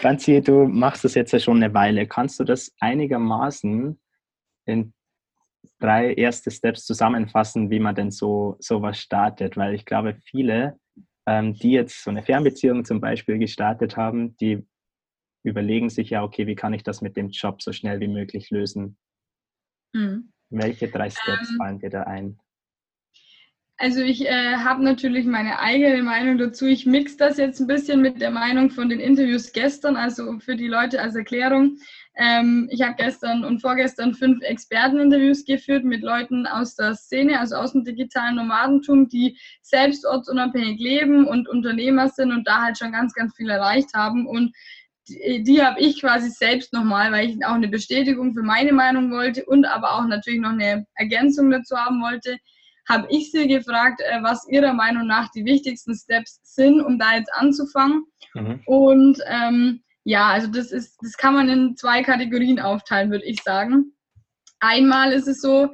Franzi, du machst das jetzt ja schon eine Weile. Kannst du das einigermaßen in drei erste Steps zusammenfassen, wie man denn so sowas startet? Weil ich glaube, viele, ähm, die jetzt so eine Fernbeziehung zum Beispiel gestartet haben, die überlegen sich ja, okay, wie kann ich das mit dem Job so schnell wie möglich lösen? Hm. Welche drei Steps ähm, fallen dir da ein? Also ich äh, habe natürlich meine eigene Meinung dazu. Ich mix das jetzt ein bisschen mit der Meinung von den Interviews gestern, also für die Leute als Erklärung. Ähm, ich habe gestern und vorgestern fünf Experteninterviews geführt mit Leuten aus der Szene, also aus dem digitalen Nomadentum, die selbst ortsunabhängig leben und Unternehmer sind und da halt schon ganz, ganz viel erreicht haben. Und die, die habe ich quasi selbst nochmal, weil ich auch eine Bestätigung für meine Meinung wollte und aber auch natürlich noch eine Ergänzung dazu haben wollte habe ich sie gefragt, äh, was ihrer Meinung nach die wichtigsten Steps sind, um da jetzt anzufangen. Mhm. Und ähm, ja, also das ist, das kann man in zwei Kategorien aufteilen, würde ich sagen. Einmal ist es so,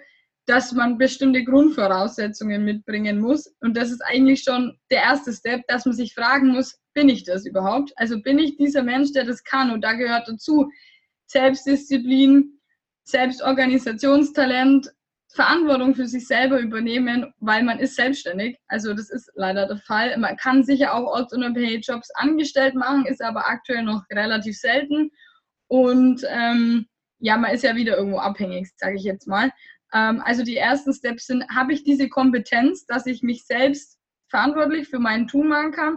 dass man bestimmte Grundvoraussetzungen mitbringen muss. Und das ist eigentlich schon der erste Step, dass man sich fragen muss, bin ich das überhaupt? Also bin ich dieser Mensch, der das kann? Und da gehört dazu Selbstdisziplin, Selbstorganisationstalent, Verantwortung für sich selber übernehmen, weil man ist selbstständig. Also das ist leider der Fall. Man kann sicher auch ortsunabhängige Jobs angestellt machen, ist aber aktuell noch relativ selten. Und ähm, ja, man ist ja wieder irgendwo abhängig, sage ich jetzt mal. Ähm, also die ersten Steps sind, habe ich diese Kompetenz, dass ich mich selbst verantwortlich für mein Tun machen kann?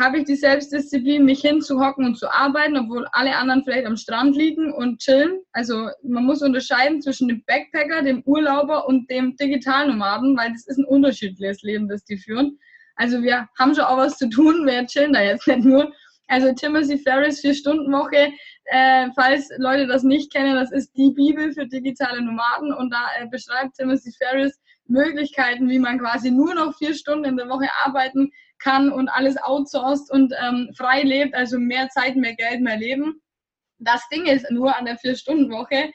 Habe ich die Selbstdisziplin, mich hinzuhocken und zu arbeiten, obwohl alle anderen vielleicht am Strand liegen und chillen. Also man muss unterscheiden zwischen dem Backpacker, dem Urlauber und dem Digitalnomaden, weil das ist ein unterschiedliches Leben, das die führen. Also wir haben schon auch was zu tun, wir chillen da jetzt nicht nur. Also Timothy Ferris, Vier-Stunden-Woche, äh, falls Leute das nicht kennen, das ist die Bibel für digitale Nomaden und da äh, beschreibt Timothy Ferris Möglichkeiten, wie man quasi nur noch vier Stunden in der Woche arbeiten kann und alles outsourced und ähm, frei lebt, also mehr Zeit, mehr Geld, mehr Leben. Das Ding ist nur an der Vier-Stunden-Woche,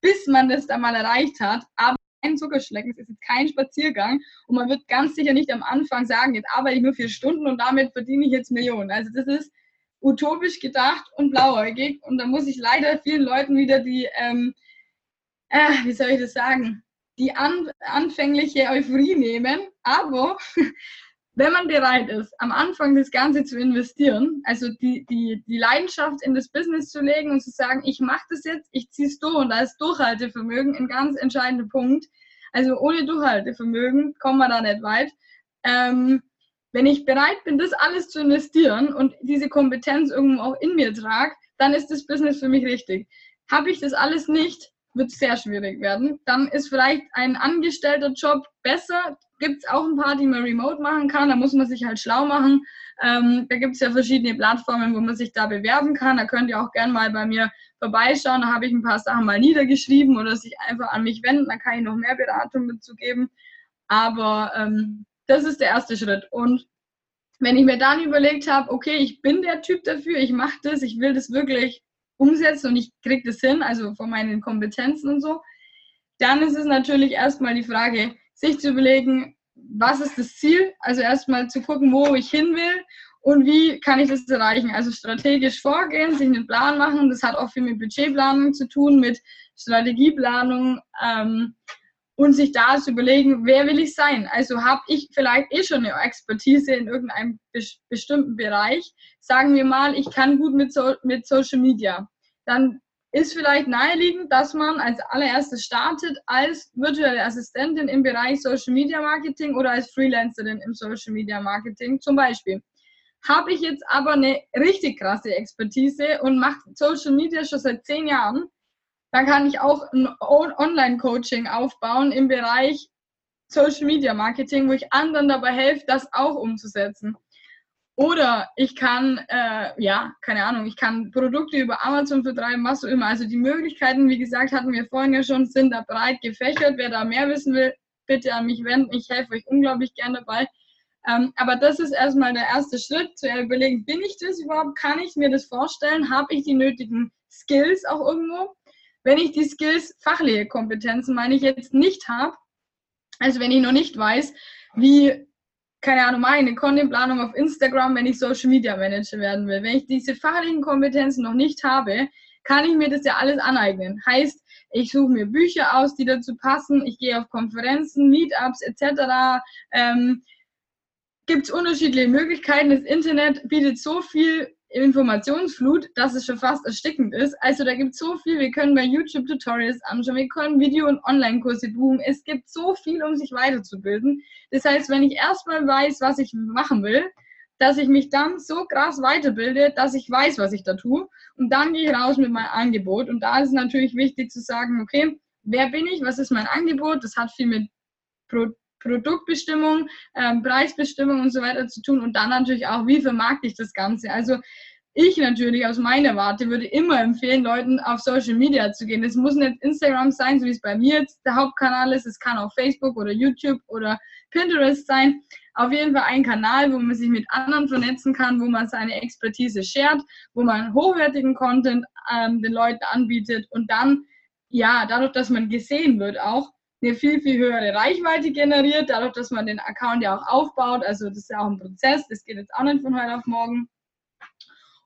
bis man das dann mal erreicht hat, aber kein Zuckerschlecken, es ist kein Spaziergang und man wird ganz sicher nicht am Anfang sagen, jetzt arbeite ich nur vier Stunden und damit verdiene ich jetzt Millionen. Also das ist utopisch gedacht und blauäugig und da muss ich leider vielen Leuten wieder die, ähm, äh, wie soll ich das sagen, die an, anfängliche Euphorie nehmen, aber wenn man bereit ist, am Anfang das Ganze zu investieren, also die, die, die Leidenschaft in das Business zu legen und zu sagen, ich mache das jetzt, ich ziehe es durch und da ist Durchhaltevermögen ein ganz entscheidender Punkt. Also ohne Durchhaltevermögen kommen wir da nicht weit. Ähm, wenn ich bereit bin, das alles zu investieren und diese Kompetenz irgendwo auch in mir trage, dann ist das Business für mich richtig. Habe ich das alles nicht, wird es sehr schwierig werden. Dann ist vielleicht ein angestellter Job besser. Gibt es auch ein paar, die man remote machen kann. Da muss man sich halt schlau machen. Ähm, da gibt es ja verschiedene Plattformen, wo man sich da bewerben kann. Da könnt ihr auch gerne mal bei mir vorbeischauen. Da habe ich ein paar Sachen mal niedergeschrieben oder sich einfach an mich wenden. Da kann ich noch mehr Beratung dazu geben. Aber ähm, das ist der erste Schritt. Und wenn ich mir dann überlegt habe, okay, ich bin der Typ dafür, ich mache das, ich will das wirklich umsetze und ich kriege das hin, also von meinen Kompetenzen und so, dann ist es natürlich erstmal die Frage, sich zu überlegen, was ist das Ziel? Also erstmal zu gucken, wo ich hin will und wie kann ich das erreichen? Also strategisch vorgehen, sich einen Plan machen. Das hat auch viel mit Budgetplanung zu tun, mit Strategieplanung ähm, und sich da zu überlegen, wer will ich sein? Also habe ich vielleicht eh schon eine Expertise in irgendeinem bestimmten Bereich. Sagen wir mal, ich kann gut mit, so mit Social Media dann ist vielleicht naheliegend, dass man als allererstes startet als virtuelle Assistentin im Bereich Social Media Marketing oder als Freelancerin im Social Media Marketing zum Beispiel. Habe ich jetzt aber eine richtig krasse Expertise und mache Social Media schon seit zehn Jahren, dann kann ich auch ein Online-Coaching aufbauen im Bereich Social Media Marketing, wo ich anderen dabei helfe, das auch umzusetzen. Oder ich kann, äh, ja, keine Ahnung, ich kann Produkte über Amazon vertreiben, was auch immer. Also die Möglichkeiten, wie gesagt, hatten wir vorhin ja schon, sind da breit gefächert. Wer da mehr wissen will, bitte an mich wenden. Ich helfe euch unglaublich gern dabei. Ähm, aber das ist erstmal der erste Schritt, zu überlegen, bin ich das überhaupt? Kann ich mir das vorstellen? Habe ich die nötigen Skills auch irgendwo? Wenn ich die Skills, fachliche Kompetenzen meine ich jetzt nicht habe, also wenn ich noch nicht weiß, wie keine Ahnung, mache eine Contentplanung auf Instagram, wenn ich Social Media Manager werden will. Wenn ich diese fachlichen Kompetenzen noch nicht habe, kann ich mir das ja alles aneignen. Heißt, ich suche mir Bücher aus, die dazu passen, ich gehe auf Konferenzen, Meetups etc. Ähm, Gibt es unterschiedliche Möglichkeiten. Das Internet bietet so viel Informationsflut, dass es schon fast erstickend ist. Also da gibt es so viel, wir können bei YouTube Tutorials anschauen, wir können Video- und Online-Kurse buchen. Es gibt so viel, um sich weiterzubilden. Das heißt, wenn ich erstmal weiß, was ich machen will, dass ich mich dann so krass weiterbilde, dass ich weiß, was ich da tue. Und dann gehe ich raus mit meinem Angebot. Und da ist es natürlich wichtig zu sagen, okay, wer bin ich, was ist mein Angebot? Das hat viel mit Pro Produktbestimmung, ähm, Preisbestimmung und so weiter zu tun. Und dann natürlich auch, wie vermarkte ich das Ganze? Also ich natürlich aus meiner Warte würde immer empfehlen, Leuten auf Social Media zu gehen. Es muss nicht Instagram sein, so wie es bei mir jetzt der Hauptkanal ist. Es kann auch Facebook oder YouTube oder Pinterest sein. Auf jeden Fall ein Kanal, wo man sich mit anderen vernetzen kann, wo man seine Expertise shared, wo man hochwertigen Content ähm, den Leuten anbietet und dann, ja, dadurch, dass man gesehen wird, auch eine viel, viel höhere Reichweite generiert, dadurch, dass man den Account ja auch aufbaut. Also das ist ja auch ein Prozess, das geht jetzt auch nicht von heute auf morgen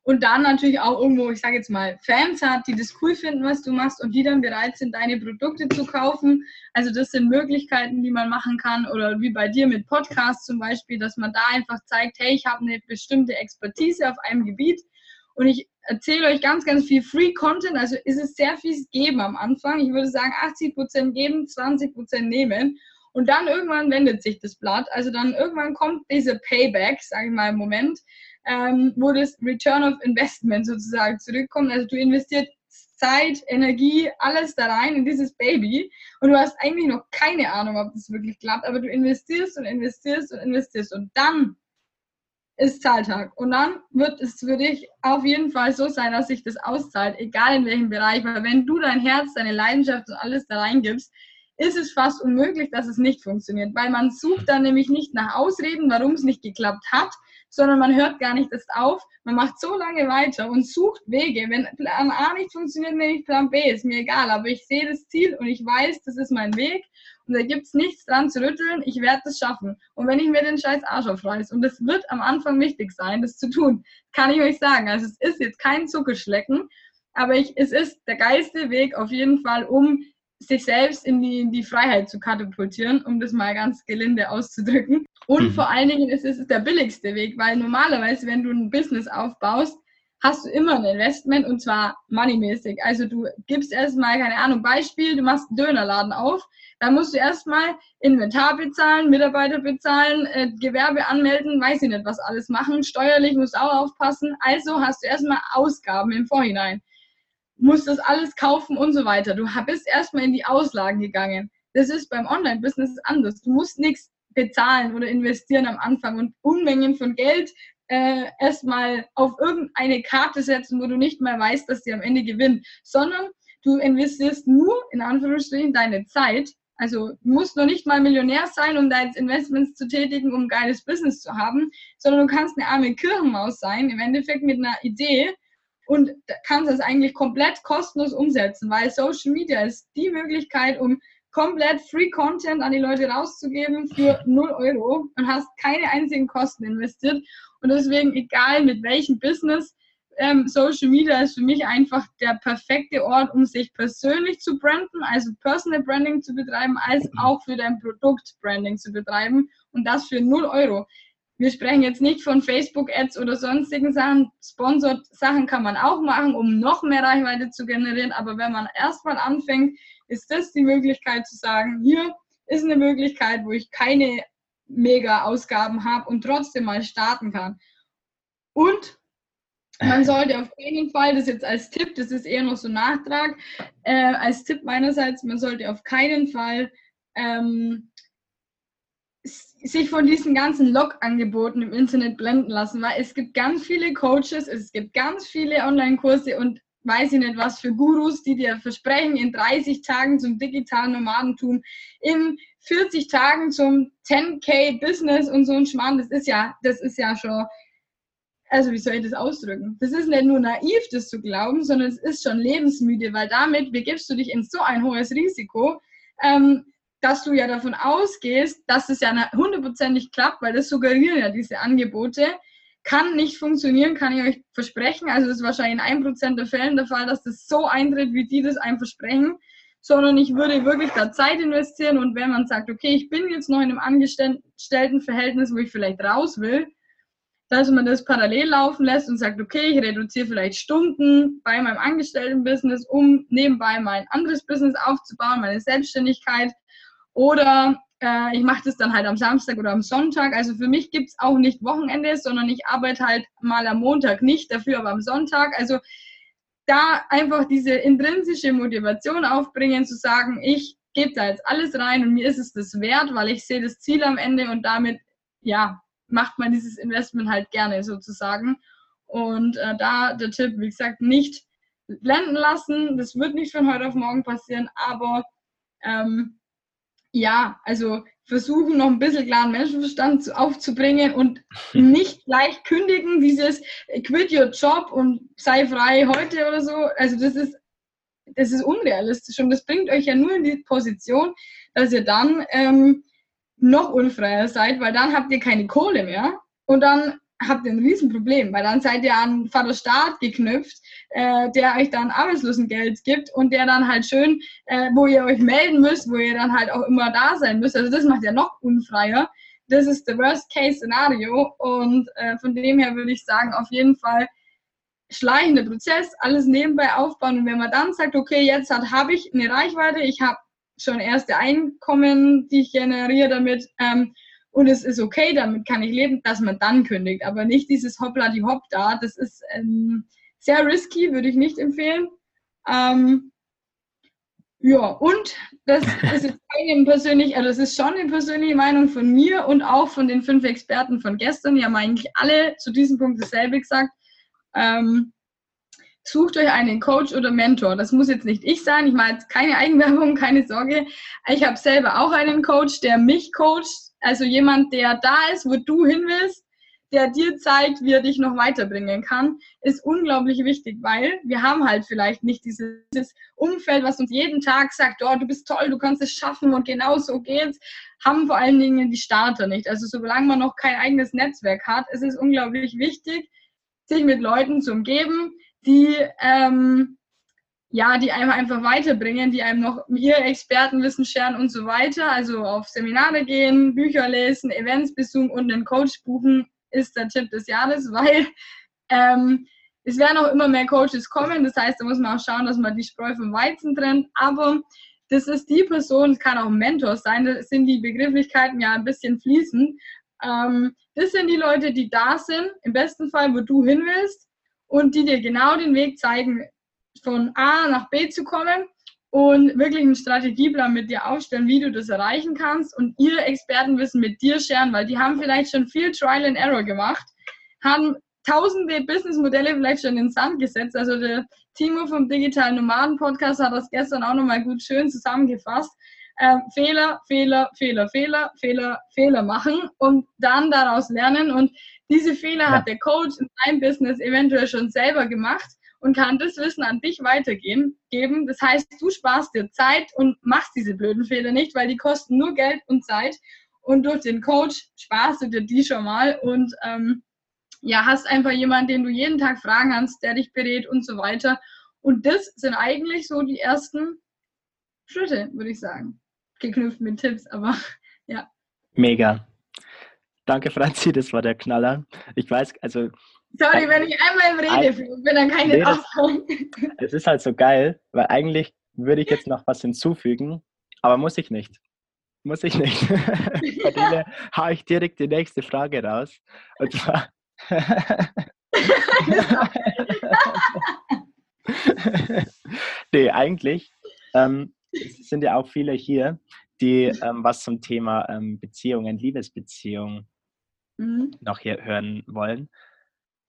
und dann natürlich auch irgendwo, ich sage jetzt mal, Fans hat, die das cool finden, was du machst und die dann bereit sind, deine Produkte zu kaufen. Also das sind Möglichkeiten, die man machen kann oder wie bei dir mit Podcasts zum Beispiel, dass man da einfach zeigt, hey, ich habe eine bestimmte Expertise auf einem Gebiet und ich erzähle euch ganz, ganz viel Free Content. Also ist es sehr viel geben am Anfang. Ich würde sagen, 80% geben, 20% nehmen. Und dann irgendwann wendet sich das Blatt. Also dann irgendwann kommt diese Payback, sage ich mal im Moment, ähm, wo das Return of Investment sozusagen zurückkommt. Also du investierst Zeit, Energie, alles da rein in dieses Baby und du hast eigentlich noch keine Ahnung, ob das wirklich klappt, aber du investierst und investierst und investierst und dann ist Zahltag. Und dann wird es für dich auf jeden Fall so sein, dass sich das auszahlt, egal in welchem Bereich, weil wenn du dein Herz, deine Leidenschaft und alles da reingibst, ist es fast unmöglich, dass es nicht funktioniert, weil man sucht dann nämlich nicht nach Ausreden, warum es nicht geklappt hat, sondern man hört gar nicht erst auf. Man macht so lange weiter und sucht Wege. Wenn Plan A nicht funktioniert, nehme ich Plan B, ist mir egal. Aber ich sehe das Ziel und ich weiß, das ist mein Weg und da gibt es nichts dran zu rütteln. Ich werde das schaffen. Und wenn ich mir den scheiß Arsch aufreiß, und das wird am Anfang wichtig sein, das zu tun, kann ich euch sagen. Also es ist jetzt kein Zuckerschlecken, aber ich, es ist der geilste Weg auf jeden Fall, um sich selbst in die, in die Freiheit zu katapultieren, um das mal ganz gelinde auszudrücken. Und mhm. vor allen Dingen ist es der billigste Weg, weil normalerweise, wenn du ein Business aufbaust, hast du immer ein Investment und zwar moneymäßig. Also du gibst erstmal, keine Ahnung, Beispiel, du machst einen Dönerladen auf, dann musst du erstmal Inventar bezahlen, Mitarbeiter bezahlen, äh, Gewerbe anmelden, weiß ich nicht, was alles machen, steuerlich musst du auch aufpassen. Also hast du erstmal Ausgaben im Vorhinein musst das alles kaufen und so weiter. Du bist erstmal in die Auslagen gegangen. Das ist beim Online-Business anders. Du musst nichts bezahlen oder investieren am Anfang und Unmengen von Geld äh, erstmal auf irgendeine Karte setzen, wo du nicht mehr weißt, dass sie am Ende gewinnt, sondern du investierst nur in Anführungsstrichen deine Zeit. Also du musst noch nicht mal Millionär sein, um jetzt Investments zu tätigen, um ein geiles Business zu haben, sondern du kannst eine arme Kirchenmaus sein, im Endeffekt mit einer Idee, und kannst das eigentlich komplett kostenlos umsetzen, weil Social Media ist die Möglichkeit, um komplett Free Content an die Leute rauszugeben für 0 Euro und hast keine einzigen Kosten investiert. Und deswegen, egal mit welchem Business, ähm, Social Media ist für mich einfach der perfekte Ort, um sich persönlich zu branden, also Personal Branding zu betreiben, als auch für dein Produkt Branding zu betreiben und das für 0 Euro wir sprechen jetzt nicht von Facebook-Ads oder sonstigen Sachen. Sponsored-Sachen kann man auch machen, um noch mehr Reichweite zu generieren. Aber wenn man erstmal anfängt, ist das die Möglichkeit zu sagen, hier ist eine Möglichkeit, wo ich keine Mega-Ausgaben habe und trotzdem mal starten kann. Und man sollte auf jeden Fall, das jetzt als Tipp, das ist eher noch so Nachtrag, äh, als Tipp meinerseits, man sollte auf keinen Fall ähm, sich von diesen ganzen Log-Angeboten im Internet blenden lassen, weil es gibt ganz viele Coaches, es gibt ganz viele Online-Kurse und weiß ich nicht was für Gurus, die dir versprechen, in 30 Tagen zum digitalen Nomadentum, in 40 Tagen zum 10k Business und so ein Schmarrn. Das ist ja, das ist ja schon, also wie soll ich das ausdrücken? Das ist nicht nur naiv, das zu glauben, sondern es ist schon lebensmüde, weil damit begibst du dich in so ein hohes Risiko. Ähm, dass du ja davon ausgehst, dass es ja hundertprozentig klappt, weil das suggerieren ja diese Angebote, kann nicht funktionieren, kann ich euch versprechen. Also das ist wahrscheinlich in einem Prozent der Fällen der Fall, dass das so eintritt, wie die das einem versprechen, sondern ich würde wirklich da Zeit investieren und wenn man sagt, okay, ich bin jetzt noch in einem Angestelltenverhältnis, wo ich vielleicht raus will, dass man das parallel laufen lässt und sagt, okay, ich reduziere vielleicht Stunden bei meinem Angestelltenbusiness, um nebenbei mein anderes Business aufzubauen, meine Selbstständigkeit. Oder äh, ich mache das dann halt am Samstag oder am Sonntag. Also für mich gibt es auch nicht Wochenende, sondern ich arbeite halt mal am Montag nicht, dafür aber am Sonntag. Also da einfach diese intrinsische Motivation aufbringen, zu sagen, ich gebe da jetzt alles rein und mir ist es das wert, weil ich sehe das Ziel am Ende und damit, ja, macht man dieses Investment halt gerne sozusagen. Und äh, da der Tipp, wie gesagt, nicht blenden lassen. Das wird nicht von heute auf morgen passieren, aber ähm, ja, also versuchen noch ein bisschen klaren Menschenverstand aufzubringen und nicht gleich kündigen, dieses quit your job und sei frei heute oder so. Also das ist, das ist unrealistisch und das bringt euch ja nur in die Position, dass ihr dann ähm, noch unfreier seid, weil dann habt ihr keine Kohle mehr und dann habt ihr ein Riesenproblem, weil dann seid ihr an Vater Staat geknüpft, äh, der euch dann Arbeitslosengeld gibt und der dann halt schön, äh, wo ihr euch melden müsst, wo ihr dann halt auch immer da sein müsst. Also das macht ja noch unfreier. Das ist der Worst-Case-Szenario und äh, von dem her würde ich sagen, auf jeden Fall schleichender Prozess, alles nebenbei aufbauen und wenn man dann sagt, okay, jetzt habe ich eine Reichweite, ich habe schon erste Einkommen, die ich generiere damit ähm, und es ist okay, damit kann ich leben, dass man dann kündigt, aber nicht dieses Hoppla die Hopp da, das ist ähm, sehr risky, würde ich nicht empfehlen. Ähm, ja, und das ist jetzt keine persönlich, also das ist schon eine persönliche Meinung von mir und auch von den fünf Experten von gestern. Die haben eigentlich alle zu diesem Punkt dasselbe gesagt. Ähm, sucht euch einen Coach oder Mentor. Das muss jetzt nicht ich sein. Ich mache jetzt keine Eigenwerbung, keine Sorge. Ich habe selber auch einen Coach, der mich coacht. Also jemand, der da ist, wo du hin willst, der dir zeigt, wie er dich noch weiterbringen kann, ist unglaublich wichtig, weil wir haben halt vielleicht nicht dieses Umfeld, was uns jeden Tag sagt, oh, du bist toll, du kannst es schaffen und genau so geht's, haben vor allen Dingen die Starter nicht. Also solange man noch kein eigenes Netzwerk hat, ist es unglaublich wichtig, sich mit Leuten zu umgeben, die, ähm, ja, die einem einfach weiterbringen, die einem noch ihr Expertenwissen scheren und so weiter. Also auf Seminare gehen, Bücher lesen, Events besuchen und einen Coach buchen ist der Tipp des Jahres, weil ähm, es werden auch immer mehr Coaches kommen. Das heißt, da muss man auch schauen, dass man die Spreu vom Weizen trennt. Aber das ist die Person, es kann auch ein Mentor sein, das sind die Begrifflichkeiten ja ein bisschen fließend. Ähm, das sind die Leute, die da sind, im besten Fall, wo du hin willst und die dir genau den Weg zeigen, von A nach B zu kommen und wirklich einen Strategieplan mit dir aufstellen, wie du das erreichen kannst und ihr Expertenwissen mit dir scheren, weil die haben vielleicht schon viel Trial and Error gemacht, haben tausende Businessmodelle vielleicht schon in den Sand gesetzt. Also der Timo vom Digitalen Nomaden Podcast hat das gestern auch nochmal gut schön zusammengefasst. Ähm, Fehler, Fehler, Fehler, Fehler, Fehler, Fehler machen und dann daraus lernen. Und diese Fehler ja. hat der Coach in seinem Business eventuell schon selber gemacht und kann das Wissen an dich weitergeben. Geben. Das heißt, du sparst dir Zeit und machst diese blöden Fehler nicht, weil die kosten nur Geld und Zeit. Und durch den Coach sparst du dir die schon mal und ähm, ja, hast einfach jemanden, den du jeden Tag fragen kannst, der dich berät und so weiter. Und das sind eigentlich so die ersten Schritte, würde ich sagen. Geknüpft mit Tipps, aber ja. Mega. Danke, Franzi, das war der Knaller. Ich weiß, also. Sorry, wenn ich einmal im Rede bin, dann keine nee, Es ist halt so geil, weil eigentlich würde ich jetzt noch was hinzufügen, aber muss ich nicht. Muss ich nicht. Von dem haue ich direkt die nächste Frage raus. Und zwar. nee, eigentlich ähm, sind ja auch viele hier, die ähm, was zum Thema ähm, Beziehungen, Liebesbeziehungen mhm. noch hier hören wollen.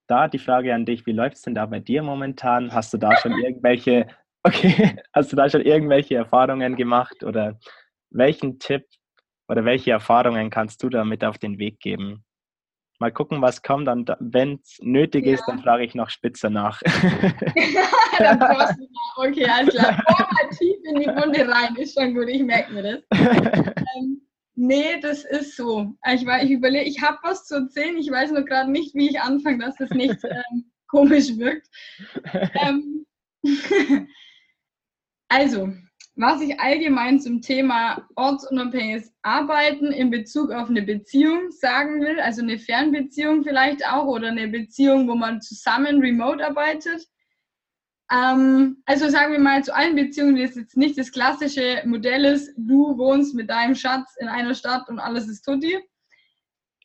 Da die Frage an dich, wie läuft es denn da bei dir momentan? Hast du da schon irgendwelche, okay, hast du da schon irgendwelche Erfahrungen gemacht oder welchen Tipp oder welche Erfahrungen kannst du da mit auf den Weg geben? mal gucken, was kommt. Und wenn es nötig ja. ist, dann frage ich noch spitzer nach. dann du. Okay, alles klar. Mal tief in die Wunde rein. Ist schon gut, ich merke mir das. ähm, nee, das ist so. Ich, ich überlege, ich habe was zu erzählen. Ich weiß nur gerade nicht, wie ich anfange, dass das nicht ähm, komisch wirkt. Ähm, also, was ich allgemein zum Thema ortsunabhängiges Arbeiten in Bezug auf eine Beziehung sagen will, also eine Fernbeziehung vielleicht auch oder eine Beziehung, wo man zusammen remote arbeitet. Ähm, also sagen wir mal zu allen Beziehungen, die jetzt nicht das klassische Modell ist, du wohnst mit deinem Schatz in einer Stadt und alles ist tutti.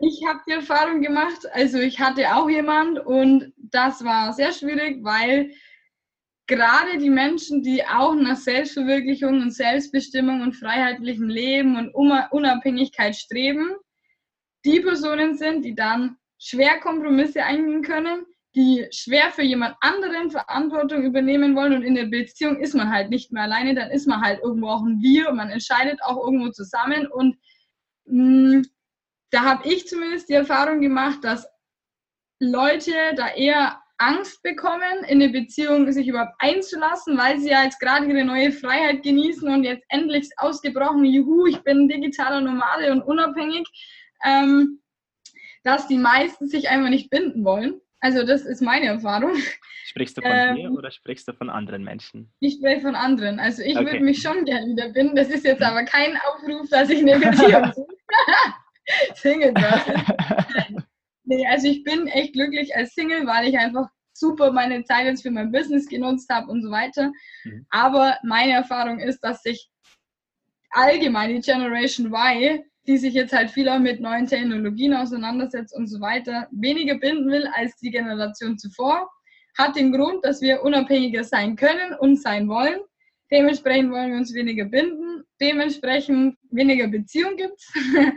ich habe die Erfahrung gemacht, also ich hatte auch jemand und das war sehr schwierig, weil gerade die Menschen, die auch nach Selbstverwirklichung und Selbstbestimmung und freiheitlichem Leben und Unabhängigkeit streben, die Personen sind, die dann schwer Kompromisse eingehen können, die schwer für jemand anderen Verantwortung übernehmen wollen und in der Beziehung ist man halt nicht mehr alleine, dann ist man halt irgendwo auch ein Wir und man entscheidet auch irgendwo zusammen und mh, mm, da habe ich zumindest die Erfahrung gemacht, dass Leute da eher Angst bekommen, in eine Beziehung sich überhaupt einzulassen, weil sie ja jetzt gerade ihre neue Freiheit genießen und jetzt endlich ausgebrochen, juhu, ich bin digitaler Nomade und unabhängig, ähm, dass die meisten sich einfach nicht binden wollen. Also das ist meine Erfahrung. Sprichst du von ähm, dir oder sprichst du von anderen Menschen? Ich spreche von anderen. Also ich okay. würde mich schon gerne wieder binden. Das ist jetzt aber kein Aufruf, dass ich eine Beziehung suche. Single Nee, also ich bin echt glücklich als Single, weil ich einfach super meine Zeit jetzt für mein Business genutzt habe und so weiter. Mhm. Aber meine Erfahrung ist, dass sich allgemein die Generation Y, die sich jetzt halt viel auch mit neuen Technologien auseinandersetzt und so weiter, weniger binden will als die Generation zuvor. Hat den Grund, dass wir unabhängiger sein können und sein wollen. Dementsprechend wollen wir uns weniger binden. Dementsprechend weniger Beziehung gibt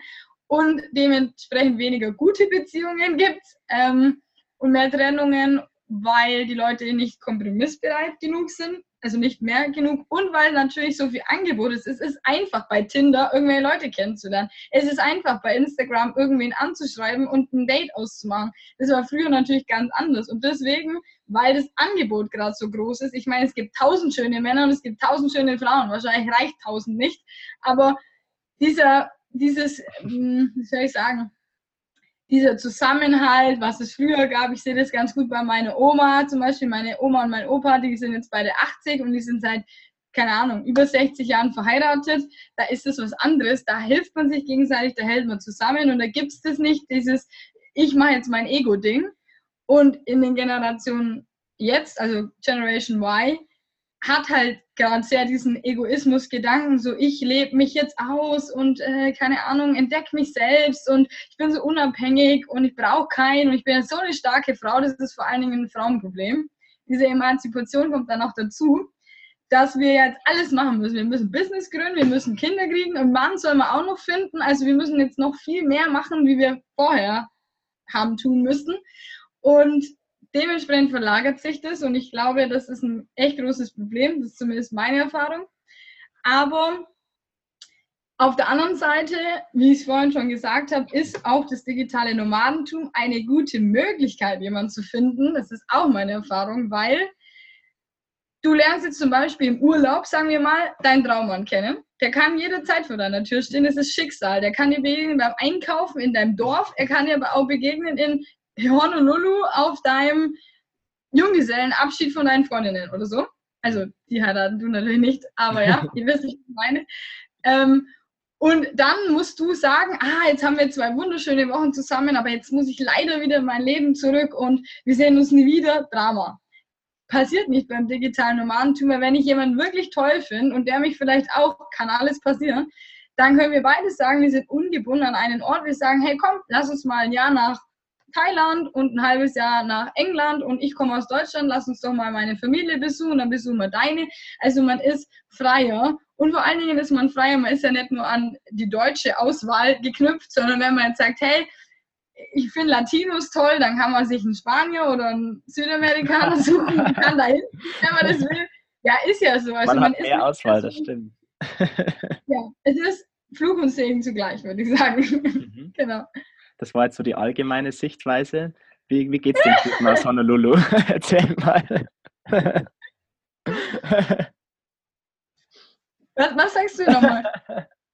und dementsprechend weniger gute Beziehungen gibt ähm, und mehr Trennungen, weil die Leute nicht kompromissbereit genug sind, also nicht mehr genug und weil natürlich so viel Angebot ist. Es ist einfach bei Tinder irgendwelche Leute kennenzulernen. Es ist einfach bei Instagram irgendwen anzuschreiben und ein Date auszumachen. Das war früher natürlich ganz anders und deswegen, weil das Angebot gerade so groß ist. Ich meine, es gibt tausend schöne Männer und es gibt tausend schöne Frauen. Wahrscheinlich reicht tausend nicht, aber dieser dieses, hm, wie soll ich sagen, dieser Zusammenhalt, was es früher gab, ich sehe das ganz gut bei meiner Oma, zum Beispiel meine Oma und mein Opa, die sind jetzt beide 80 und die sind seit, keine Ahnung, über 60 Jahren verheiratet. Da ist das was anderes, da hilft man sich gegenseitig, da hält man zusammen und da gibt es das nicht, dieses, ich mache jetzt mein Ego-Ding. Und in den Generationen jetzt, also Generation Y, hat halt gerade sehr diesen Egoismus-Gedanken, so ich lebe mich jetzt aus und äh, keine Ahnung, entdecke mich selbst und ich bin so unabhängig und ich brauche keinen und ich bin so eine starke Frau, das ist vor allen Dingen ein Frauenproblem. Diese Emanzipation kommt dann auch dazu, dass wir jetzt alles machen müssen. Wir müssen Business gründen, wir müssen Kinder kriegen und Mann soll man auch noch finden. Also wir müssen jetzt noch viel mehr machen, wie wir vorher haben tun müssen. Und dementsprechend verlagert sich das und ich glaube, das ist ein echt großes Problem. Das ist zumindest meine Erfahrung. Aber auf der anderen Seite, wie ich es vorhin schon gesagt habe, ist auch das digitale Nomadentum eine gute Möglichkeit, jemanden zu finden. Das ist auch meine Erfahrung, weil du lernst jetzt zum Beispiel im Urlaub, sagen wir mal, deinen Traummann kennen. Der kann jederzeit vor deiner Tür stehen. Das ist Schicksal. Der kann dir begegnen beim Einkaufen in deinem Dorf. Er kann dir aber auch begegnen in Honolulu auf deinem Junggesellenabschied von deinen Freundinnen oder so. Also, die heiraten du natürlich nicht, aber ja, ihr wisst, was ich meine. Ähm, und dann musst du sagen, ah, jetzt haben wir zwei wunderschöne Wochen zusammen, aber jetzt muss ich leider wieder in mein Leben zurück und wir sehen uns nie wieder. Drama. Passiert nicht beim digitalen Nomadentum, weil wenn ich jemanden wirklich toll finde und der mich vielleicht auch, kann alles passieren, dann können wir beide sagen, wir sind ungebunden an einen Ort. Wir sagen, hey, komm, lass uns mal ein Jahr nach Thailand und ein halbes Jahr nach England und ich komme aus Deutschland, lass uns doch mal meine Familie besuchen, dann besuchen wir deine. Also man ist freier und vor allen Dingen ist man freier, man ist ja nicht nur an die deutsche Auswahl geknüpft, sondern wenn man jetzt sagt, hey, ich finde Latinos toll, dann kann man sich einen Spanier oder einen Südamerikaner suchen, man kann da hin, wenn man das will. Ja, ist ja so. Also man, man hat mehr Auswahl, das stimmt. ja, es ist Fluch und Segen zugleich, würde ich sagen. Mhm. genau. Das war jetzt so die allgemeine Sichtweise. Wie, wie es dem Typen aus Honolulu? Erzähl mal. was, was sagst du nochmal?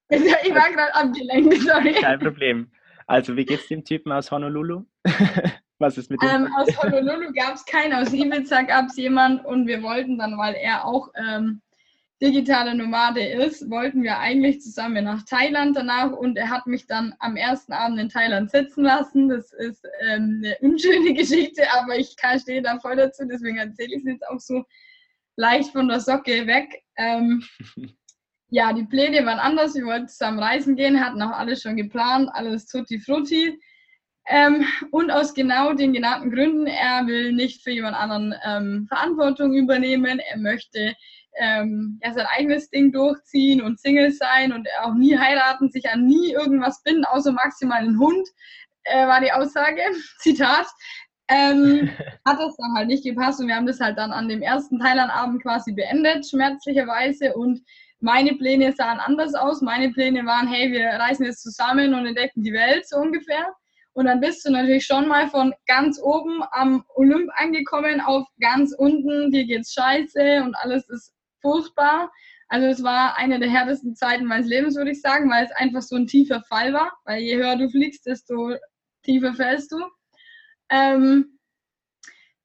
Ich war gerade abgelenkt, sorry. Kein Problem. Also, wie geht es dem Typen aus Honolulu? Was ist mit dem? Ähm, aus Honolulu gab es keinen, aus Ibiza gab es jemanden und wir wollten dann, weil er auch ähm, digitale Nomade ist, wollten wir eigentlich zusammen nach Thailand danach und er hat mich dann am ersten Abend in Thailand sitzen lassen. Das ist ähm, eine unschöne Geschichte, aber ich stehe da voll dazu, deswegen erzähle ich es jetzt auch so leicht von der Socke weg. Ähm, ja, die Pläne waren anders. Wir wollten zusammen reisen gehen, hatten auch alles schon geplant, alles tutti frutti. Ähm, und aus genau den genannten Gründen, er will nicht für jemand anderen ähm, Verantwortung übernehmen. Er möchte ähm, ja, sein eigenes Ding durchziehen und Single sein und auch nie heiraten, sich an nie irgendwas binden, außer maximal einen Hund, äh, war die Aussage. Zitat. Ähm, hat das dann halt nicht gepasst und wir haben das halt dann an dem ersten Thailand-Abend quasi beendet, schmerzlicherweise. Und meine Pläne sahen anders aus. Meine Pläne waren, hey, wir reisen jetzt zusammen und entdecken die Welt, so ungefähr. Und dann bist du natürlich schon mal von ganz oben am Olymp angekommen auf ganz unten, dir geht's scheiße und alles ist furchtbar. Also es war eine der härtesten Zeiten meines Lebens, würde ich sagen, weil es einfach so ein tiefer Fall war. Weil je höher du fliegst, desto tiefer fällst du. Ähm,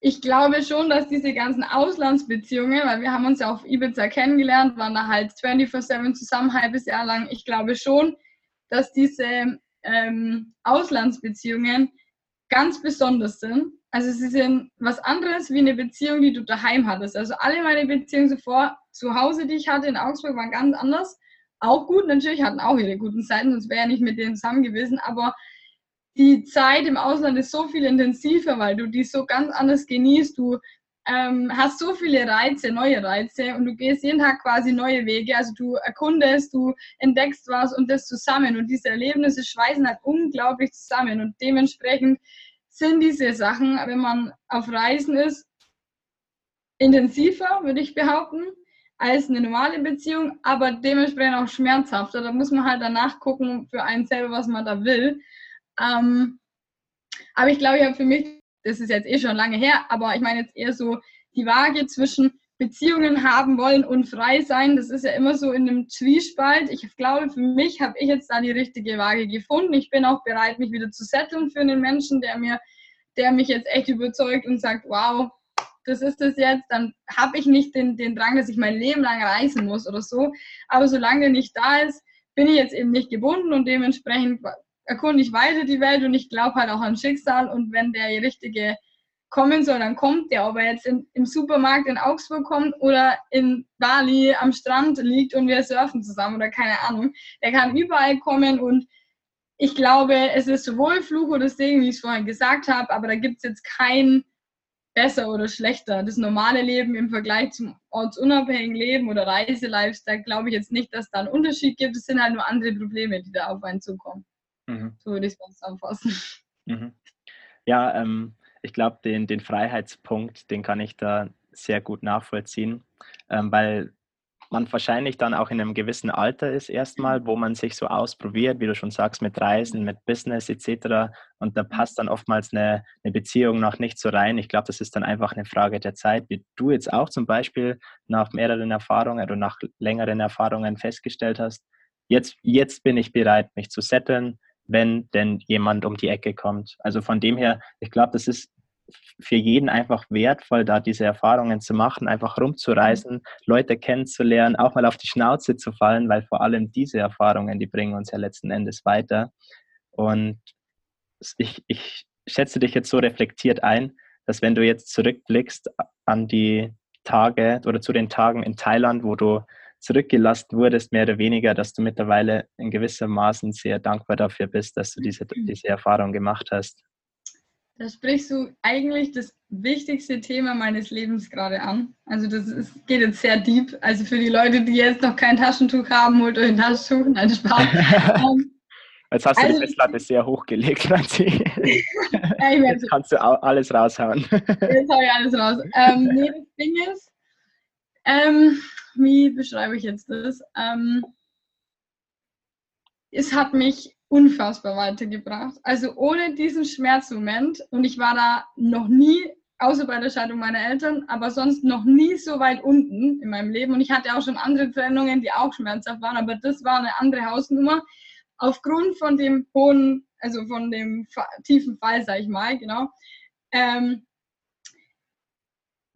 ich glaube schon, dass diese ganzen Auslandsbeziehungen, weil wir haben uns ja auf Ibiza kennengelernt, waren da halt 24-7 zusammen, halbes Jahr lang. Ich glaube schon, dass diese ähm, Auslandsbeziehungen ganz besonders sind. Also sie sind was anderes wie eine Beziehung, die du daheim hattest. Also alle meine Beziehungen zuvor zu Hause, die ich hatte in Augsburg, waren ganz anders. Auch gut, natürlich hatten auch ihre guten Zeiten, sonst wäre ich nicht mit denen zusammen gewesen. Aber die Zeit im Ausland ist so viel intensiver, weil du die so ganz anders genießt. Du ähm, hast so viele Reize, neue Reize und du gehst jeden Tag quasi neue Wege. Also du erkundest, du entdeckst was und das zusammen. Und diese Erlebnisse schweißen halt unglaublich zusammen. Und dementsprechend sind diese Sachen, wenn man auf Reisen ist, intensiver, würde ich behaupten, als eine normale Beziehung, aber dementsprechend auch schmerzhafter. Da muss man halt danach gucken für einen selber, was man da will. Ähm, aber ich glaube, ich habe für mich das ist jetzt eh schon lange her, aber ich meine jetzt eher so die Waage zwischen Beziehungen haben wollen und frei sein. Das ist ja immer so in einem Zwiespalt. Ich glaube, für mich habe ich jetzt da die richtige Waage gefunden. Ich bin auch bereit, mich wieder zu setteln für einen Menschen, der mir, der mich jetzt echt überzeugt und sagt, wow, das ist es jetzt, dann habe ich nicht den, den Drang, dass ich mein Leben lang reisen muss oder so. Aber solange der nicht da ist, bin ich jetzt eben nicht gebunden und dementsprechend erkunde ich weiter die Welt und ich glaube halt auch an Schicksal und wenn der Richtige kommen soll, dann kommt der. Ob er jetzt in, im Supermarkt in Augsburg kommt oder in Bali am Strand liegt und wir surfen zusammen oder keine Ahnung. Der kann überall kommen und ich glaube, es ist sowohl Fluch oder Segen, wie ich es vorhin gesagt habe, aber da gibt es jetzt kein besser oder schlechter. Das normale Leben im Vergleich zum ortsunabhängigen Leben oder Reiselifestyle glaube ich jetzt nicht, dass da einen Unterschied gibt. Es sind halt nur andere Probleme, die da auf einen zukommen. Mhm. So würde ich es zusammenfassen. Mhm. Ja, ähm, ich glaube, den, den Freiheitspunkt, den kann ich da sehr gut nachvollziehen, ähm, weil man wahrscheinlich dann auch in einem gewissen Alter ist erstmal, wo man sich so ausprobiert, wie du schon sagst, mit Reisen, mit Business etc. Und da mhm. passt dann oftmals eine, eine Beziehung noch nicht so rein. Ich glaube, das ist dann einfach eine Frage der Zeit, wie du jetzt auch zum Beispiel nach mehreren Erfahrungen oder nach längeren Erfahrungen festgestellt hast. Jetzt, jetzt bin ich bereit, mich zu setteln, wenn denn jemand um die Ecke kommt. Also von dem her, ich glaube, das ist für jeden einfach wertvoll, da diese Erfahrungen zu machen, einfach rumzureisen, Leute kennenzulernen, auch mal auf die Schnauze zu fallen, weil vor allem diese Erfahrungen, die bringen uns ja letzten Endes weiter. Und ich, ich schätze dich jetzt so reflektiert ein, dass wenn du jetzt zurückblickst an die Tage oder zu den Tagen in Thailand, wo du zurückgelassen wurdest, mehr oder weniger, dass du mittlerweile in gewissem Maßen sehr dankbar dafür bist, dass du diese, mhm. diese Erfahrung gemacht hast. Da sprichst du eigentlich das wichtigste Thema meines Lebens gerade an. Also das ist, geht jetzt sehr deep. Also für die Leute, die jetzt noch kein Taschentuch haben, holt euch ein Taschentuch. Nein, Spaß. Ähm, jetzt hast du also, die Festplatte sehr hochgelegt, ja, jetzt kannst du alles raushauen. Jetzt habe ich alles raus. Ähm, nee, das Ding ist, ähm, wie beschreibe ich jetzt das? Ähm, es hat mich unfassbar weitergebracht. Also ohne diesen Schmerzmoment und ich war da noch nie, außer bei der Scheidung meiner Eltern, aber sonst noch nie so weit unten in meinem Leben und ich hatte auch schon andere Trennungen, die auch schmerzhaft waren, aber das war eine andere Hausnummer. Aufgrund von dem hohen, also von dem tiefen Fall, sag ich mal, genau, ähm,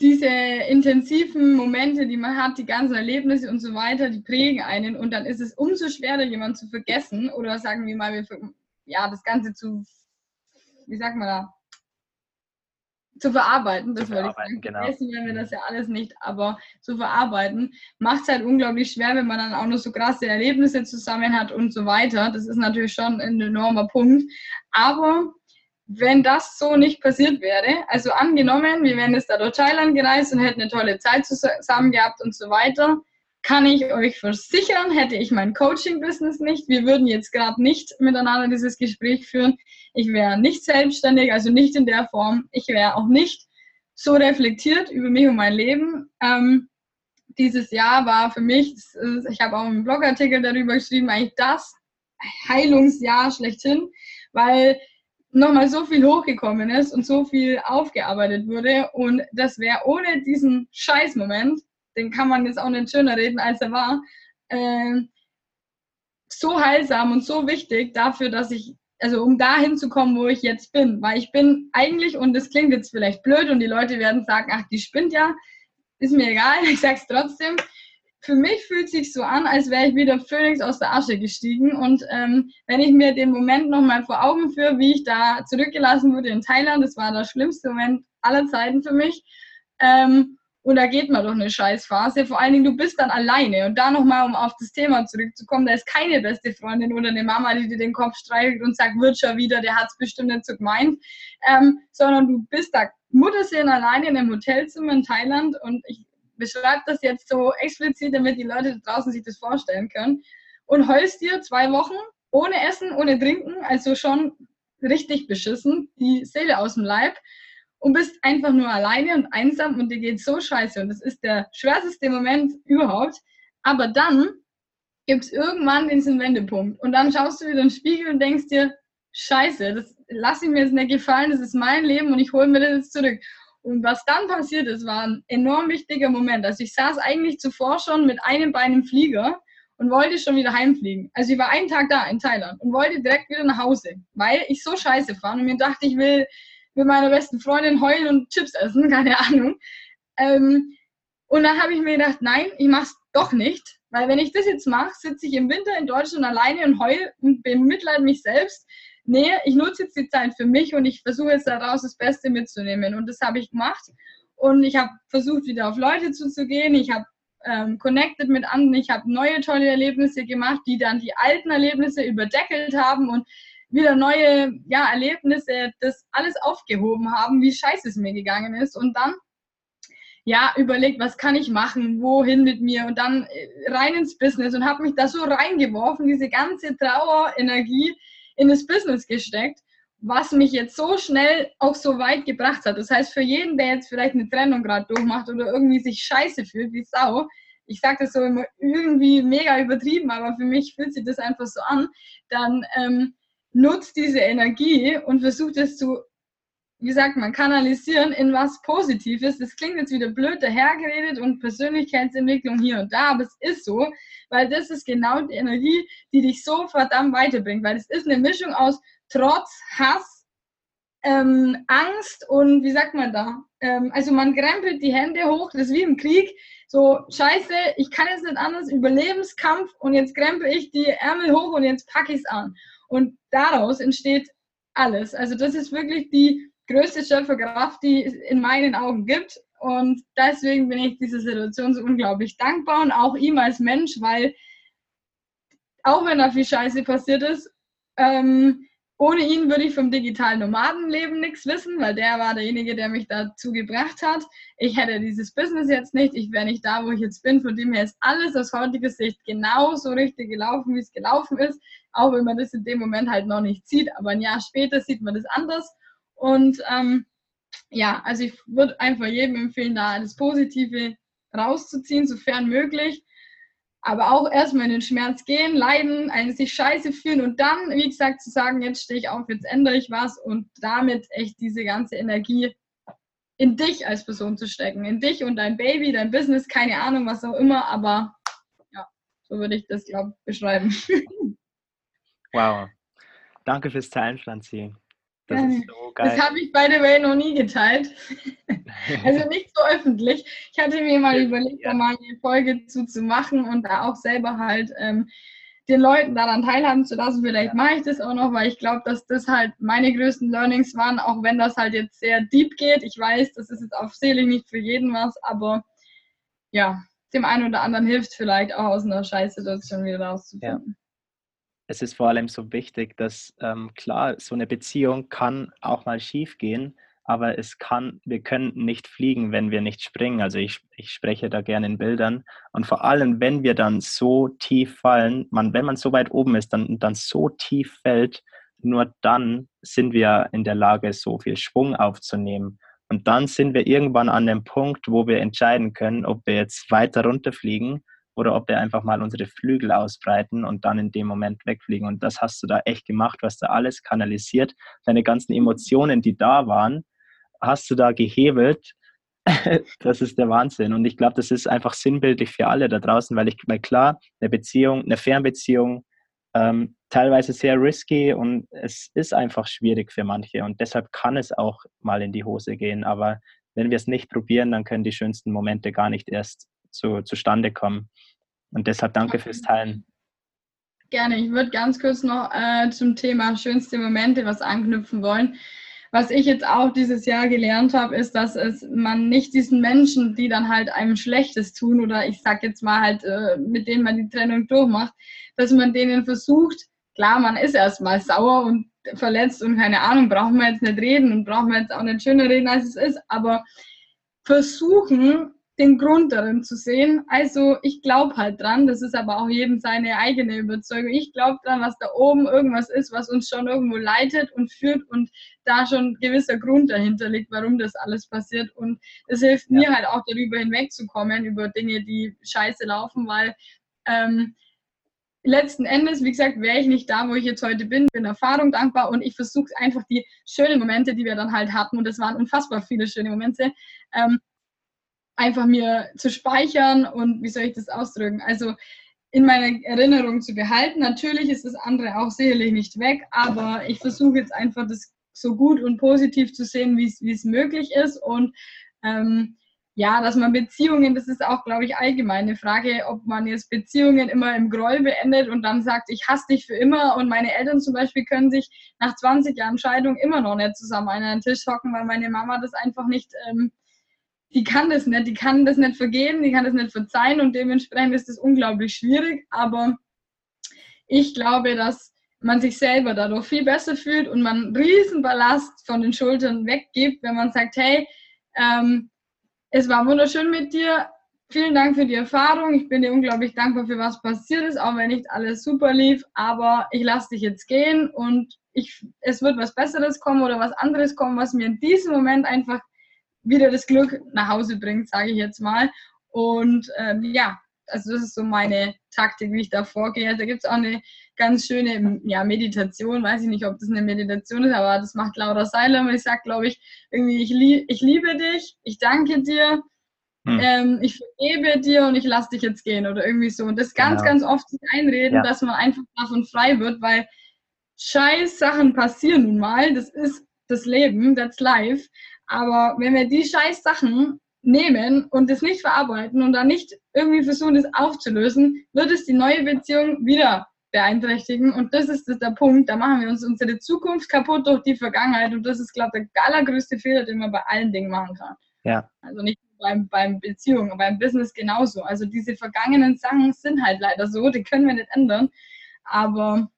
diese intensiven Momente, die man hat, die ganzen Erlebnisse und so weiter, die prägen einen und dann ist es umso schwerer, jemanden zu vergessen oder sagen wir mal, ja, das Ganze zu, wie sagt man da, zu verarbeiten, das würde ich sagen. Genau. Vergessen werden wir das ja alles nicht, aber zu verarbeiten macht es halt unglaublich schwer, wenn man dann auch noch so krasse Erlebnisse zusammen hat und so weiter. Das ist natürlich schon ein enormer Punkt. Aber wenn das so nicht passiert wäre, also angenommen, wir wären jetzt da durch Thailand gereist und hätten eine tolle Zeit zusammen gehabt und so weiter, kann ich euch versichern, hätte ich mein Coaching-Business nicht, wir würden jetzt gerade nicht miteinander dieses Gespräch führen. Ich wäre nicht selbstständig, also nicht in der Form. Ich wäre auch nicht so reflektiert über mich und mein Leben. Ähm, dieses Jahr war für mich, ich habe auch einen Blogartikel darüber geschrieben, eigentlich das Heilungsjahr schlechthin, weil nochmal so viel hochgekommen ist und so viel aufgearbeitet wurde. Und das wäre ohne diesen Scheißmoment, den kann man jetzt auch nicht schöner reden, als er war, äh, so heilsam und so wichtig dafür, dass ich, also um dahin zu kommen, wo ich jetzt bin. Weil ich bin eigentlich, und das klingt jetzt vielleicht blöd und die Leute werden sagen, ach, die spinnt ja, ist mir egal, ich sag's trotzdem für mich fühlt sich so an, als wäre ich wieder Phönix aus der Asche gestiegen. Und ähm, wenn ich mir den Moment nochmal vor Augen führe, wie ich da zurückgelassen wurde in Thailand, das war der schlimmste Moment aller Zeiten für mich. Ähm, und da geht man doch eine Scheißphase. Vor allen Dingen, du bist dann alleine. Und da nochmal, um auf das Thema zurückzukommen, da ist keine beste Freundin oder eine Mama, die dir den Kopf streichelt und sagt, wird schon wieder, der hat es bestimmt nicht so gemeint. Ähm, sondern du bist da Mutterseelen alleine in einem Hotelzimmer in Thailand. Und ich beschreibe das jetzt so explizit, damit die Leute draußen sich das vorstellen können. Und heulst dir zwei Wochen ohne Essen, ohne Trinken, also schon richtig beschissen, die Seele aus dem Leib und bist einfach nur alleine und einsam und dir geht so scheiße. Und das ist der schwärzeste Moment überhaupt. Aber dann gibt es irgendwann diesen Wendepunkt. Und dann schaust du wieder in den Spiegel und denkst dir, scheiße, das lasse ich mir jetzt nicht gefallen, das ist mein Leben und ich hole mir das jetzt zurück. Und was dann passiert ist, war ein enorm wichtiger Moment. Also ich saß eigentlich zuvor schon mit einem Bein im Flieger und wollte schon wieder heimfliegen. Also ich war einen Tag da in Thailand und wollte direkt wieder nach Hause, weil ich so scheiße fand und mir dachte, ich will mit meiner besten Freundin heulen und Chips essen, keine Ahnung. Ähm, und dann habe ich mir gedacht, nein, ich mache es doch nicht, weil wenn ich das jetzt mache, sitze ich im Winter in Deutschland alleine und heule und bemitleide mich selbst nee, ich nutze jetzt die Zeit für mich und ich versuche jetzt daraus das Beste mitzunehmen. Und das habe ich gemacht. Und ich habe versucht, wieder auf Leute zuzugehen. Ich habe ähm, connected mit anderen. Ich habe neue tolle Erlebnisse gemacht, die dann die alten Erlebnisse überdeckelt haben und wieder neue ja, Erlebnisse, das alles aufgehoben haben, wie scheiße es mir gegangen ist. Und dann ja, überlegt, was kann ich machen, wohin mit mir und dann äh, rein ins Business und habe mich da so reingeworfen, diese ganze Trauerenergie, in das Business gesteckt, was mich jetzt so schnell auch so weit gebracht hat. Das heißt, für jeden, der jetzt vielleicht eine Trennung gerade durchmacht oder irgendwie sich scheiße fühlt wie Sau, ich sage das so immer irgendwie mega übertrieben, aber für mich fühlt sich das einfach so an, dann ähm, nutzt diese Energie und versucht es zu, wie sagt man, kanalisieren in was Positives. Das klingt jetzt wieder blöd dahergeredet und Persönlichkeitsentwicklung hier und da, aber es ist so, weil das ist genau die Energie, die dich so verdammt weiterbringt, weil es ist eine Mischung aus Trotz, Hass, ähm, Angst und wie sagt man da? Ähm, also man krempelt die Hände hoch, das ist wie im Krieg. So, scheiße, ich kann jetzt nicht anders, Überlebenskampf und jetzt krempel ich die Ärmel hoch und jetzt packe ich es an. Und daraus entsteht alles. Also das ist wirklich die größte Schöpferkraft, die es in meinen Augen gibt. Und deswegen bin ich dieser Situation so unglaublich dankbar und auch ihm als Mensch, weil auch wenn da viel Scheiße passiert ist, ähm, ohne ihn würde ich vom digitalen Nomadenleben nichts wissen, weil der war derjenige, der mich dazu gebracht hat. Ich hätte dieses Business jetzt nicht, ich wäre nicht da, wo ich jetzt bin. Von dem her ist alles aus heutiger Sicht genauso richtig gelaufen, wie es gelaufen ist, auch wenn man das in dem Moment halt noch nicht sieht. Aber ein Jahr später sieht man das anders. Und ähm, ja, also ich würde einfach jedem empfehlen, da das Positive rauszuziehen, sofern möglich. aber auch erstmal in den Schmerz gehen, leiden, einen sich scheiße fühlen und dann, wie gesagt, zu sagen, jetzt stehe ich auf, jetzt ändere ich was und damit echt diese ganze Energie in dich als Person zu stecken, in dich und dein Baby, dein Business, keine Ahnung, was auch immer, aber ja, so würde ich das, glaube ich, beschreiben. Wow. Danke fürs Teilen, Franzi. Das ist so geil. Das habe ich by the way noch nie geteilt. also nicht so öffentlich. Ich hatte mir mal überlegt, ja. da mal eine Folge zu, zu machen und da auch selber halt ähm, den Leuten daran teilhaben zu lassen. Vielleicht ja. mache ich das auch noch, weil ich glaube, dass das halt meine größten Learnings waren, auch wenn das halt jetzt sehr deep geht. Ich weiß, das ist jetzt auf Seele nicht für jeden was, aber ja, dem einen oder anderen hilft vielleicht auch aus einer Scheißsituation wieder rauszufinden. Es ist vor allem so wichtig, dass ähm, klar, so eine Beziehung kann auch mal schief gehen, aber es kann, wir können nicht fliegen, wenn wir nicht springen. Also ich, ich spreche da gerne in Bildern. Und vor allem, wenn wir dann so tief fallen, man, wenn man so weit oben ist, dann, dann so tief fällt, nur dann sind wir in der Lage, so viel Schwung aufzunehmen. Und dann sind wir irgendwann an dem Punkt, wo wir entscheiden können, ob wir jetzt weiter runterfliegen oder ob wir einfach mal unsere Flügel ausbreiten und dann in dem Moment wegfliegen. Und das hast du da echt gemacht, hast da alles kanalisiert. Deine ganzen Emotionen, die da waren, hast du da gehebelt. das ist der Wahnsinn. Und ich glaube, das ist einfach sinnbildlich für alle da draußen, weil ich, weil klar, eine Beziehung, eine Fernbeziehung, ähm, teilweise sehr risky und es ist einfach schwierig für manche und deshalb kann es auch mal in die Hose gehen. Aber wenn wir es nicht probieren, dann können die schönsten Momente gar nicht erst zu, zustande kommen. Und deshalb danke fürs Teilen. Gerne. Ich würde ganz kurz noch äh, zum Thema schönste Momente was anknüpfen wollen. Was ich jetzt auch dieses Jahr gelernt habe, ist, dass es man nicht diesen Menschen, die dann halt einem Schlechtes tun oder ich sag jetzt mal halt, äh, mit denen man die Trennung durchmacht, dass man denen versucht, klar, man ist erstmal sauer und verletzt und keine Ahnung, brauchen wir jetzt nicht reden und brauchen wir jetzt auch nicht schöner reden, als es ist, aber versuchen, den Grund darin zu sehen. Also ich glaube halt dran, das ist aber auch jedem seine eigene Überzeugung. Ich glaube dran, dass da oben irgendwas ist, was uns schon irgendwo leitet und führt und da schon ein gewisser Grund dahinter liegt, warum das alles passiert. Und es hilft ja. mir halt auch darüber hinwegzukommen, über Dinge, die scheiße laufen, weil ähm, letzten Endes, wie gesagt, wäre ich nicht da, wo ich jetzt heute bin, bin Erfahrung dankbar und ich versuche einfach die schönen Momente, die wir dann halt hatten, und das waren unfassbar viele schöne Momente, ähm, einfach mir zu speichern und wie soll ich das ausdrücken? Also in meiner Erinnerung zu behalten. Natürlich ist das andere auch sicherlich nicht weg, aber ich versuche jetzt einfach das so gut und positiv zu sehen, wie es möglich ist und ähm, ja, dass man Beziehungen, das ist auch, glaube ich, allgemeine Frage, ob man jetzt Beziehungen immer im Groll beendet und dann sagt, ich hasse dich für immer. Und meine Eltern zum Beispiel können sich nach 20 Jahren Scheidung immer noch nicht zusammen an einen Tisch hocken, weil meine Mama das einfach nicht ähm, die kann das nicht, die kann das nicht vergeben, die kann das nicht verzeihen und dementsprechend ist das unglaublich schwierig. Aber ich glaube, dass man sich selber dadurch viel besser fühlt und man einen riesen Ballast von den Schultern weggibt, wenn man sagt, hey, ähm, es war wunderschön mit dir, vielen Dank für die Erfahrung, ich bin dir unglaublich dankbar für was passiert ist, auch wenn nicht alles super lief, aber ich lasse dich jetzt gehen und ich, es wird was Besseres kommen oder was anderes kommen, was mir in diesem Moment einfach wieder das Glück nach Hause bringt, sage ich jetzt mal. Und ähm, ja, also das ist so meine Taktik, wie ich da vorgehe. Da gibt es auch eine ganz schöne ja, Meditation, weiß ich nicht, ob das eine Meditation ist, aber das macht Laura Seiler und ich sage, glaube ich, irgendwie, ich, lieb, ich liebe dich, ich danke dir, hm. ähm, ich vergebe dir und ich lasse dich jetzt gehen oder irgendwie so. Und das ganz, genau. ganz oft sich einreden, ja. dass man einfach davon frei wird, weil scheiß Sachen passieren nun mal, das ist das Leben, that's life. Aber wenn wir die scheiß Sachen nehmen und das nicht verarbeiten und dann nicht irgendwie versuchen, das aufzulösen, wird es die neue Beziehung wieder beeinträchtigen. Und das ist der Punkt. Da machen wir uns unsere Zukunft kaputt durch die Vergangenheit. Und das ist, glaube ich, der allergrößte Fehler, den man bei allen Dingen machen kann. Ja. Also nicht nur beim, beim Beziehung, beim Business genauso. Also diese vergangenen Sachen sind halt leider so, die können wir nicht ändern. Aber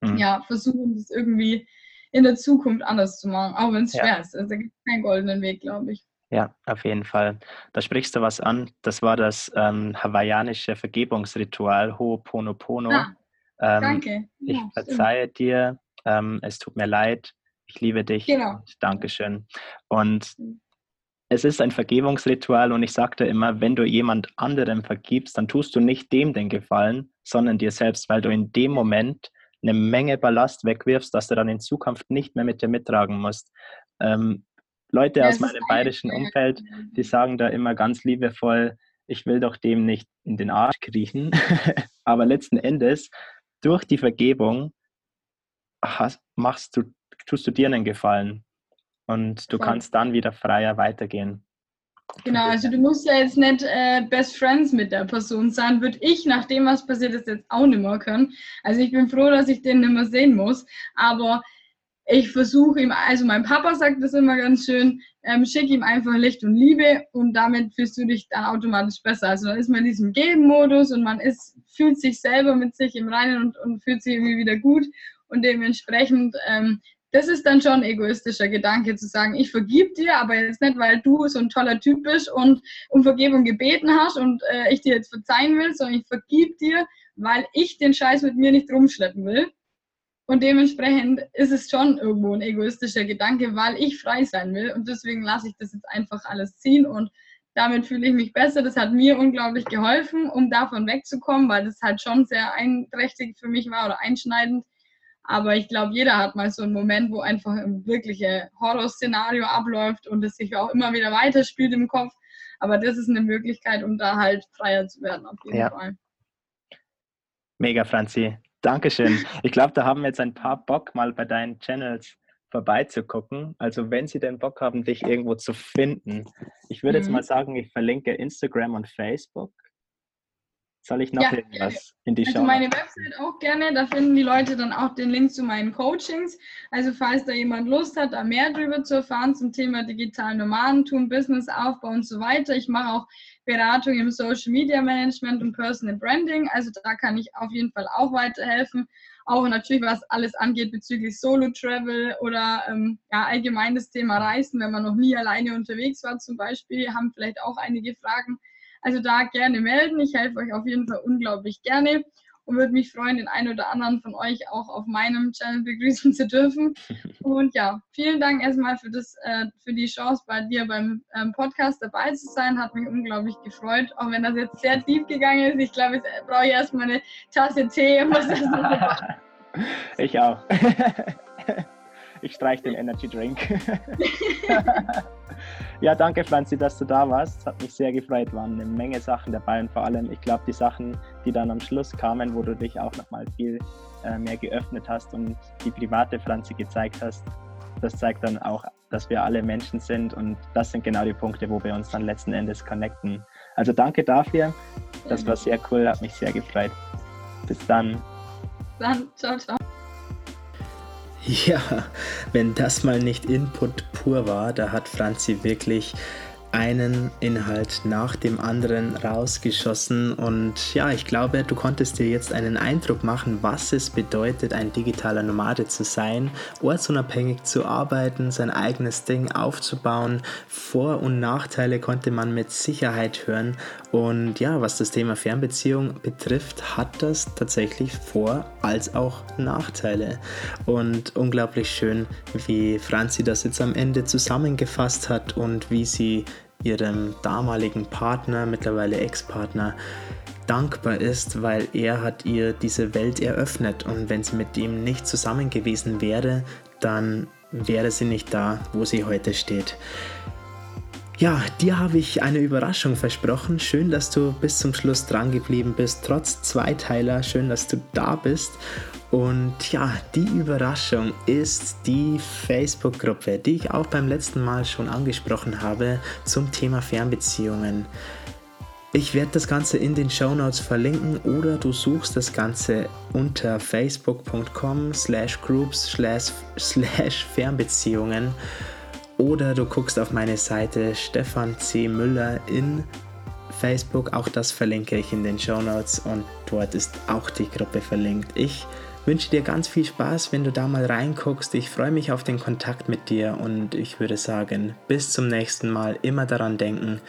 mhm. ja, versuchen das irgendwie in der Zukunft anders zu machen, auch wenn es ja. schwer ist. Also da gibt es keinen goldenen Weg, glaube ich. Ja, auf jeden Fall. Da sprichst du was an. Das war das ähm, hawaiianische Vergebungsritual Ho'oponopono. Ah, ähm, danke. Ich ja, verzeihe stimmt. dir, ähm, es tut mir leid, ich liebe dich. Genau. Dankeschön. Und es ist ein Vergebungsritual und ich sagte immer, wenn du jemand anderem vergibst, dann tust du nicht dem den Gefallen, sondern dir selbst, weil du in dem Moment eine Menge Ballast wegwirfst, dass du dann in Zukunft nicht mehr mit dir mittragen musst. Ähm, Leute ja, aus meinem bayerischen Umfeld, die sagen da immer ganz liebevoll, ich will doch dem nicht in den Arsch kriechen. Aber letzten Endes, durch die Vergebung hast, machst du, tust du dir einen Gefallen. Und du Voll. kannst dann wieder freier weitergehen. Genau, also du musst ja jetzt nicht äh, Best Friends mit der Person sein, würde ich nach dem, was passiert ist, jetzt auch nicht mehr können. Also ich bin froh, dass ich den nicht mehr sehen muss, aber ich versuche ihm, also mein Papa sagt das immer ganz schön, ähm, schick ihm einfach Licht und Liebe und damit fühlst du dich dann automatisch besser. Also dann ist man in diesem Geben-Modus und man ist, fühlt sich selber mit sich im Reinen und, und fühlt sich irgendwie wieder gut und dementsprechend ähm, das ist dann schon ein egoistischer Gedanke zu sagen, ich vergib dir, aber jetzt nicht, weil du so ein toller Typ bist und um Vergebung gebeten hast und äh, ich dir jetzt verzeihen will, sondern ich vergib dir, weil ich den Scheiß mit mir nicht rumschleppen will. Und dementsprechend ist es schon irgendwo ein egoistischer Gedanke, weil ich frei sein will und deswegen lasse ich das jetzt einfach alles ziehen und damit fühle ich mich besser. Das hat mir unglaublich geholfen, um davon wegzukommen, weil das halt schon sehr einträchtig für mich war oder einschneidend aber ich glaube, jeder hat mal so einen Moment, wo einfach ein wirkliches Horrorszenario abläuft und es sich auch immer wieder weiterspielt im Kopf. Aber das ist eine Möglichkeit, um da halt freier zu werden, auf jeden ja. Fall. Mega, Franzi. Dankeschön. Ich glaube, da haben jetzt ein paar Bock, mal bei deinen Channels vorbeizugucken. Also wenn sie den Bock haben, dich irgendwo zu finden. Ich würde mhm. jetzt mal sagen, ich verlinke Instagram und Facebook. Soll ich noch ja, irgendwas in die also Show? Also meine Website auch gerne, da finden die Leute dann auch den Link zu meinen Coachings. Also falls da jemand Lust hat, da mehr drüber zu erfahren zum Thema digitalen Nomadentum, Businessaufbau und so weiter. Ich mache auch Beratung im Social Media Management und Personal Branding. Also da kann ich auf jeden Fall auch weiterhelfen. Auch natürlich, was alles angeht bezüglich Solo-Travel oder ähm, ja, allgemein das Thema Reisen, wenn man noch nie alleine unterwegs war zum Beispiel, haben vielleicht auch einige Fragen. Also da gerne melden. Ich helfe euch auf jeden Fall unglaublich gerne und würde mich freuen, den einen oder anderen von euch auch auf meinem Channel begrüßen zu dürfen. Und ja, vielen Dank erstmal für, das, äh, für die Chance, bei dir beim ähm, Podcast dabei zu sein. Hat mich unglaublich gefreut, auch wenn das jetzt sehr tief gegangen ist. Ich glaube, jetzt brauche ich erstmal eine Tasse Tee. Und was das ich auch. ich streiche den Energy Drink. Ja, danke Franzi, dass du da warst. Es hat mich sehr gefreut. Waren eine Menge Sachen dabei und vor allem, ich glaube, die Sachen, die dann am Schluss kamen, wo du dich auch nochmal viel äh, mehr geöffnet hast und die private Franzi gezeigt hast, das zeigt dann auch, dass wir alle Menschen sind und das sind genau die Punkte, wo wir uns dann letzten Endes connecten. Also danke dafür. Das war sehr cool, hat mich sehr gefreut. Bis dann. Dann, ciao, ciao. Ja, wenn das mal nicht Input pur war, da hat Franzi wirklich einen Inhalt nach dem anderen rausgeschossen und ja, ich glaube, du konntest dir jetzt einen Eindruck machen, was es bedeutet, ein digitaler Nomade zu sein, ortsunabhängig zu arbeiten, sein eigenes Ding aufzubauen. Vor- und Nachteile konnte man mit Sicherheit hören und ja, was das Thema Fernbeziehung betrifft, hat das tatsächlich Vor- als auch Nachteile und unglaublich schön, wie Franzi das jetzt am Ende zusammengefasst hat und wie sie ihrem damaligen Partner, mittlerweile Ex-Partner, dankbar ist, weil er hat ihr diese Welt eröffnet und wenn sie mit ihm nicht zusammen gewesen wäre, dann wäre sie nicht da, wo sie heute steht. Ja, dir habe ich eine Überraschung versprochen. Schön, dass du bis zum Schluss dran geblieben bist, trotz Zweiteiler. Schön, dass du da bist. Und ja, die Überraschung ist die Facebook-Gruppe, die ich auch beim letzten Mal schon angesprochen habe zum Thema Fernbeziehungen. Ich werde das Ganze in den Show Notes verlinken oder du suchst das Ganze unter facebook.com slash groups slash Fernbeziehungen oder du guckst auf meine Seite Stefan C. Müller in Facebook. Auch das verlinke ich in den Show Notes und dort ist auch die Gruppe verlinkt. Ich wünsche dir ganz viel Spaß, wenn du da mal reinguckst. Ich freue mich auf den Kontakt mit dir und ich würde sagen, bis zum nächsten Mal immer daran denken,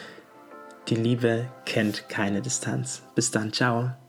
die Liebe kennt keine Distanz. Bis dann, ciao.